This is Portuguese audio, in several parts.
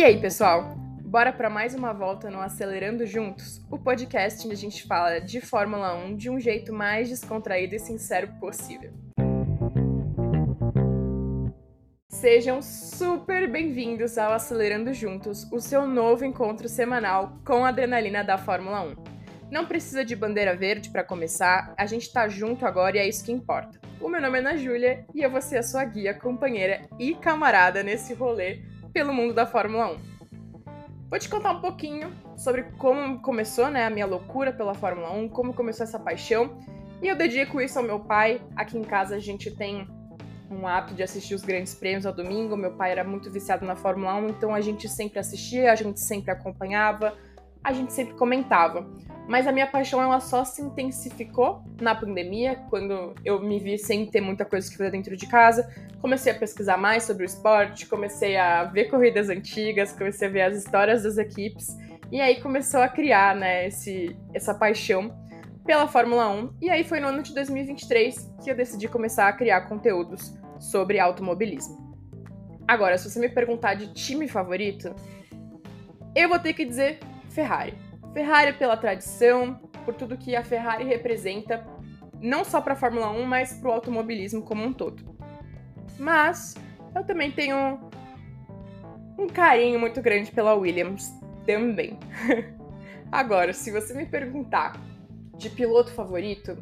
E aí, pessoal? Bora para mais uma volta no Acelerando Juntos, o podcast onde a gente fala de Fórmula 1 de um jeito mais descontraído e sincero possível. Sejam super bem-vindos ao Acelerando Juntos, o seu novo encontro semanal com a adrenalina da Fórmula 1. Não precisa de bandeira verde para começar, a gente tá junto agora e é isso que importa. O meu nome é Ana Júlia e eu vou ser a sua guia, companheira e camarada nesse rolê pelo mundo da Fórmula 1. Vou te contar um pouquinho sobre como começou né, a minha loucura pela Fórmula 1, como começou essa paixão. E eu dedico isso ao meu pai. Aqui em casa a gente tem um hábito de assistir os grandes prêmios ao domingo. Meu pai era muito viciado na Fórmula 1, então a gente sempre assistia, a gente sempre acompanhava, a gente sempre comentava. Mas a minha paixão ela só se intensificou na pandemia, quando eu me vi sem ter muita coisa que fazer dentro de casa. Comecei a pesquisar mais sobre o esporte, comecei a ver corridas antigas, comecei a ver as histórias das equipes. E aí começou a criar, né, esse, essa paixão pela Fórmula 1. E aí foi no ano de 2023 que eu decidi começar a criar conteúdos sobre automobilismo. Agora, se você me perguntar de time favorito, eu vou ter que dizer Ferrari. Ferrari pela tradição, por tudo que a Ferrari representa, não só para a Fórmula 1, mas para o automobilismo como um todo. Mas eu também tenho um carinho muito grande pela Williams também. Agora, se você me perguntar de piloto favorito,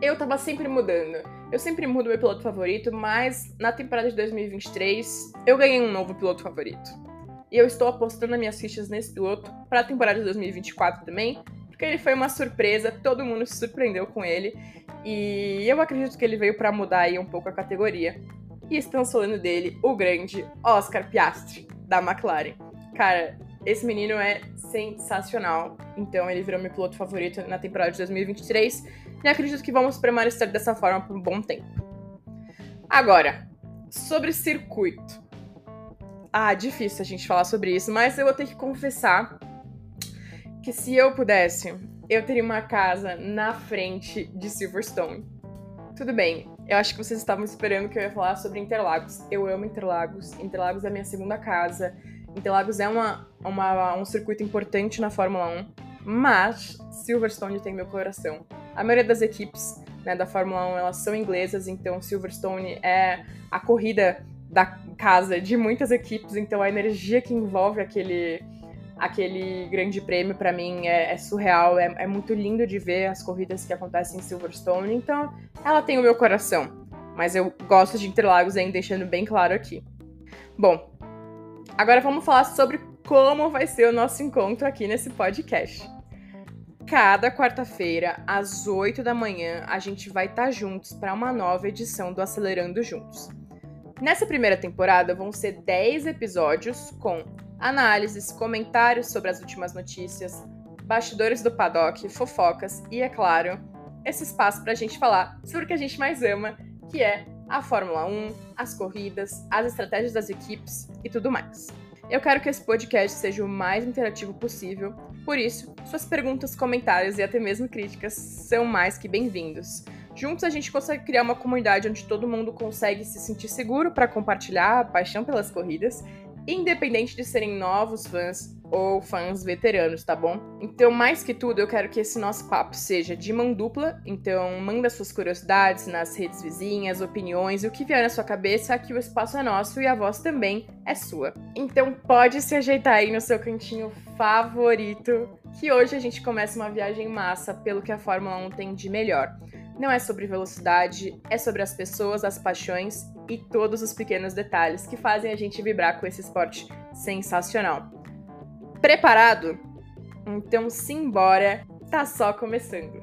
eu tava sempre mudando. Eu sempre mudo meu piloto favorito, mas na temporada de 2023 eu ganhei um novo piloto favorito. E eu estou apostando as minhas fichas nesse piloto para a temporada de 2024 também, porque ele foi uma surpresa, todo mundo se surpreendeu com ele. E eu acredito que ele veio para mudar aí um pouco a categoria. E estamos falando dele, o grande Oscar Piastri, da McLaren. Cara, esse menino é sensacional. Então ele virou meu piloto favorito na temporada de 2023. E acredito que vamos permanecer dessa forma por um bom tempo. Agora, sobre circuito. Ah, difícil a gente falar sobre isso, mas eu vou ter que confessar que se eu pudesse, eu teria uma casa na frente de Silverstone. Tudo bem, eu acho que vocês estavam esperando que eu ia falar sobre Interlagos. Eu amo Interlagos. Interlagos é minha segunda casa. Interlagos é uma, uma, um circuito importante na Fórmula 1, mas Silverstone tem meu coração. A maioria das equipes né, da Fórmula 1 elas são inglesas, então Silverstone é a corrida da casa de muitas equipes, então a energia que envolve aquele, aquele grande prêmio para mim é, é surreal, é, é, muito lindo de ver as corridas que acontecem em Silverstone, então ela tem o meu coração. Mas eu gosto de Interlagos ainda deixando bem claro aqui. Bom, agora vamos falar sobre como vai ser o nosso encontro aqui nesse podcast. Cada quarta-feira, às 8 da manhã, a gente vai estar juntos para uma nova edição do Acelerando Juntos. Nessa primeira temporada vão ser 10 episódios com análises, comentários sobre as últimas notícias, bastidores do paddock, fofocas e, é claro, esse espaço para a gente falar sobre o que a gente mais ama, que é a Fórmula 1, as corridas, as estratégias das equipes e tudo mais. Eu quero que esse podcast seja o mais interativo possível, por isso, suas perguntas, comentários e até mesmo críticas são mais que bem-vindos. Juntos a gente consegue criar uma comunidade onde todo mundo consegue se sentir seguro para compartilhar a paixão pelas corridas, independente de serem novos fãs ou fãs veteranos, tá bom? Então, mais que tudo, eu quero que esse nosso papo seja de mão dupla, então manda suas curiosidades nas redes vizinhas, opiniões o que vier na sua cabeça, aqui o espaço é nosso e a voz também é sua. Então, pode se ajeitar aí no seu cantinho favorito, que hoje a gente começa uma viagem massa pelo que a Fórmula 1 tem de melhor. Não é sobre velocidade, é sobre as pessoas, as paixões e todos os pequenos detalhes que fazem a gente vibrar com esse esporte sensacional. Preparado? Então simbora, tá só começando.